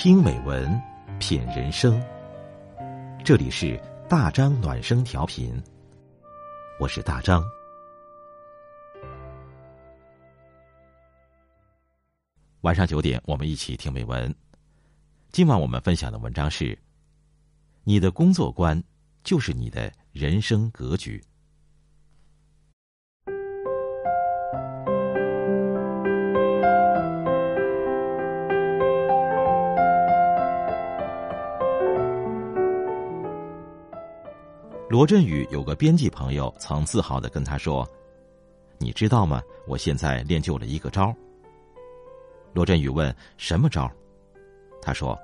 听美文，品人生。这里是大张暖声调频，我是大张。晚上九点，我们一起听美文。今晚我们分享的文章是：你的工作观就是你的人生格局。罗振宇有个编辑朋友，曾自豪的跟他说：“你知道吗？我现在练就了一个招。”罗振宇问：“什么招？”他说：“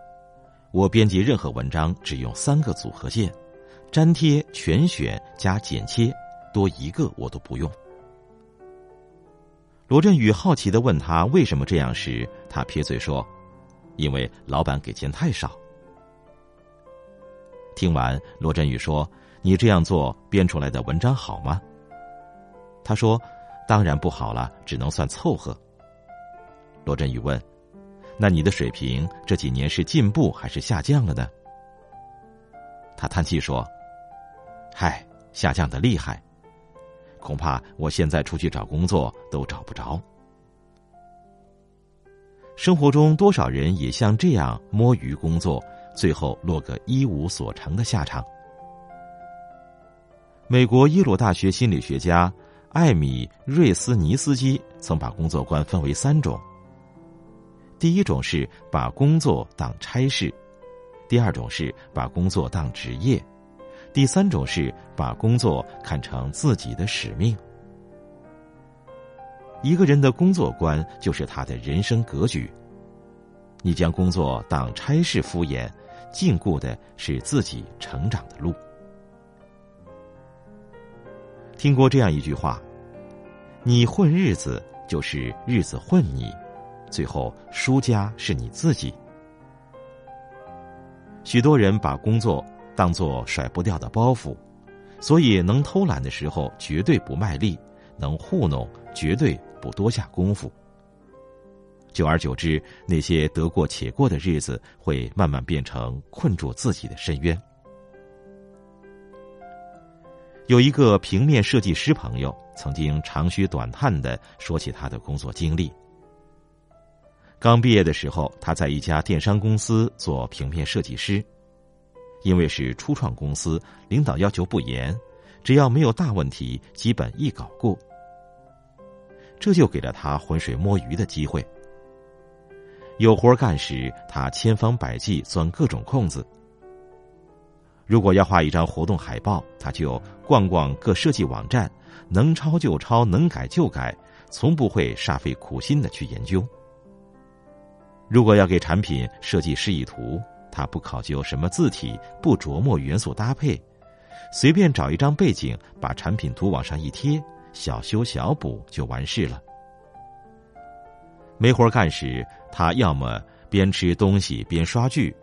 我编辑任何文章只用三个组合键，粘贴、全选加剪切，多一个我都不用。”罗振宇好奇的问他为什么这样时，他撇嘴说：“因为老板给钱太少。”听完，罗振宇说。你这样做编出来的文章好吗？他说：“当然不好了，只能算凑合。”罗振宇问：“那你的水平这几年是进步还是下降了呢？”他叹气说：“嗨，下降的厉害，恐怕我现在出去找工作都找不着。”生活中多少人也像这样摸鱼工作，最后落个一无所成的下场。美国耶鲁大学心理学家艾米瑞斯尼斯基曾把工作观分为三种：第一种是把工作当差事；第二种是把工作当职业；第三种是把工作看成自己的使命。一个人的工作观就是他的人生格局。你将工作当差事敷衍，禁锢的是自己成长的路。听过这样一句话：“你混日子，就是日子混你，最后输家是你自己。”许多人把工作当作甩不掉的包袱，所以能偷懒的时候绝对不卖力，能糊弄绝对不多下功夫。久而久之，那些得过且过的日子，会慢慢变成困住自己的深渊。有一个平面设计师朋友，曾经长吁短叹的说起他的工作经历。刚毕业的时候，他在一家电商公司做平面设计师，因为是初创公司，领导要求不严，只要没有大问题，基本一搞过。这就给了他浑水摸鱼的机会。有活干时，他千方百计钻各种空子。如果要画一张活动海报，他就逛逛各设计网站，能抄就抄，能改就改，从不会煞费苦心的去研究。如果要给产品设计示意图，他不考究什么字体，不琢磨元素搭配，随便找一张背景，把产品图往上一贴，小修小补就完事了。没活干时，他要么边吃东西边刷剧，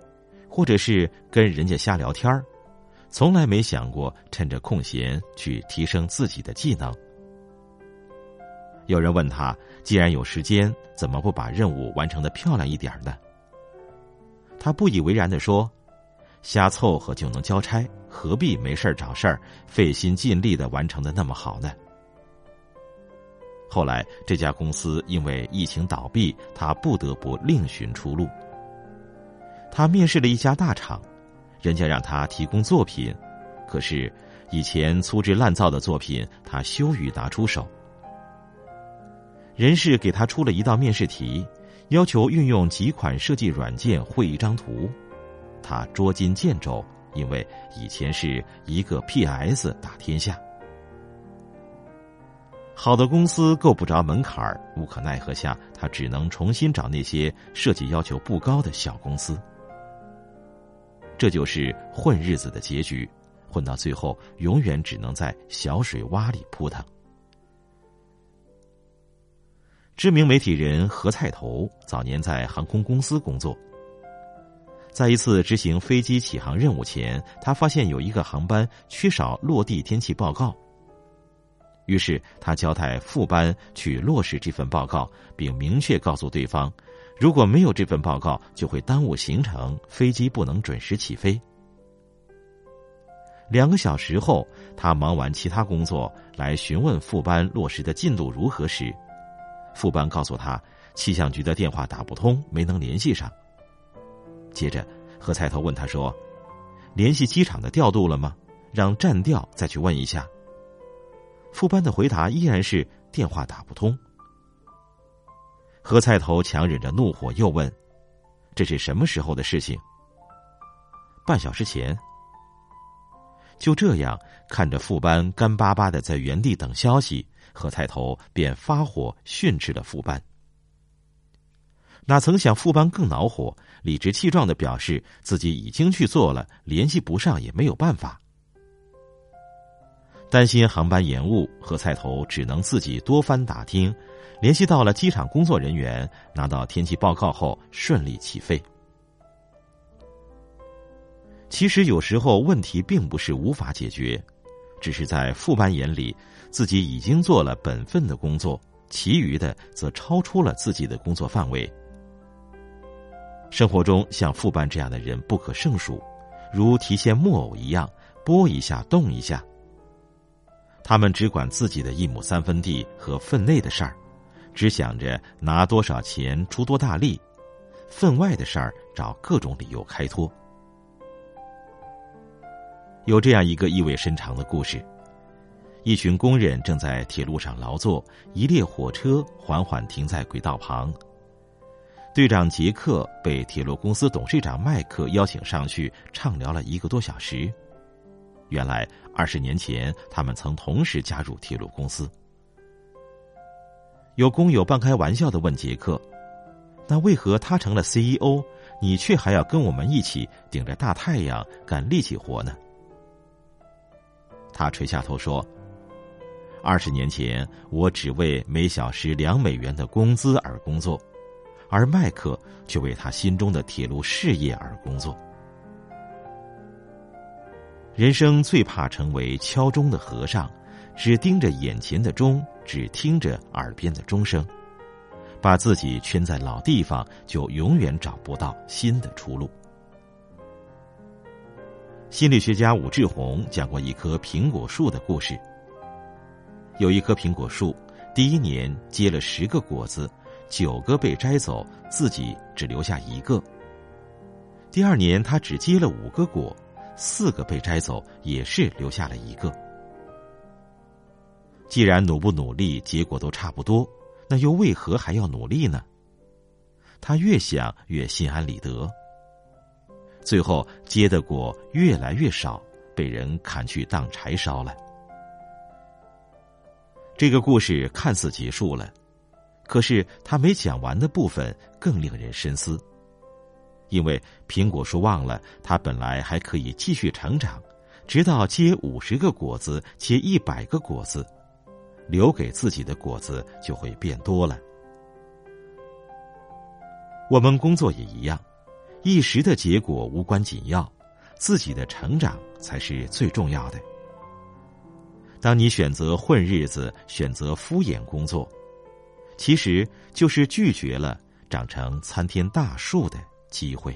或者是跟人家瞎聊天儿。从来没想过趁着空闲去提升自己的技能。有人问他：“既然有时间，怎么不把任务完成的漂亮一点呢？”他不以为然的说：“瞎凑合就能交差，何必没事找事儿，费心尽力的完成的那么好呢？”后来这家公司因为疫情倒闭，他不得不另寻出路。他面试了一家大厂。人家让他提供作品，可是以前粗制滥造的作品，他羞于拿出手。人事给他出了一道面试题，要求运用几款设计软件绘一张图，他捉襟见肘，因为以前是一个 PS 打天下。好的公司够不着门槛无可奈何下，他只能重新找那些设计要求不高的小公司。这就是混日子的结局，混到最后，永远只能在小水洼里扑腾。知名媒体人何菜头早年在航空公司工作，在一次执行飞机起航任务前，他发现有一个航班缺少落地天气报告，于是他交代副班去落实这份报告，并明确告诉对方，如果没有这份报告，就会耽误行程，飞机不能准时起飞。两个小时后，他忙完其他工作来询问副班落实的进度如何时，副班告诉他，气象局的电话打不通，没能联系上。接着，何菜头问他说：“联系机场的调度了吗？让站调再去问一下。”副班的回答依然是电话打不通。何菜头强忍着怒火又问：“这是什么时候的事情？”半小时前。就这样看着副班干巴巴的在原地等消息，何菜头便发火训斥了副班。哪曾想副班更恼火，理直气壮的表示自己已经去做了，联系不上也没有办法。担心航班延误，何菜头只能自己多番打听，联系到了机场工作人员，拿到天气报告后顺利起飞。其实有时候问题并不是无法解决，只是在副班眼里，自己已经做了本分的工作，其余的则超出了自己的工作范围。生活中像副班这样的人不可胜数，如提线木偶一样，拨一下动一下。他们只管自己的一亩三分地和分内的事儿，只想着拿多少钱出多大力，分外的事儿找各种理由开脱。有这样一个意味深长的故事：一群工人正在铁路上劳作，一列火车缓缓停在轨道旁。队长杰克被铁路公司董事长麦克邀请上去畅聊了一个多小时。原来二十年前，他们曾同时加入铁路公司。有工友半开玩笑的问杰克：“那为何他成了 CEO，你却还要跟我们一起顶着大太阳干力气活呢？”他垂下头说：“二十年前，我只为每小时两美元的工资而工作，而麦克却为他心中的铁路事业而工作。人生最怕成为敲钟的和尚，只盯着眼前的钟，只听着耳边的钟声，把自己圈在老地方，就永远找不到新的出路。”心理学家武志红讲过一棵苹果树的故事。有一棵苹果树，第一年结了十个果子，九个被摘走，自己只留下一个。第二年，他只结了五个果，四个被摘走，也是留下了一个。既然努不努力，结果都差不多，那又为何还要努力呢？他越想越心安理得。最后结的果越来越少，被人砍去当柴烧了。这个故事看似结束了，可是他没讲完的部分更令人深思。因为苹果树忘了，它本来还可以继续成长，直到结五十个果子，结一百个果子，留给自己的果子就会变多了。我们工作也一样。一时的结果无关紧要，自己的成长才是最重要的。当你选择混日子、选择敷衍工作，其实就是拒绝了长成参天大树的机会。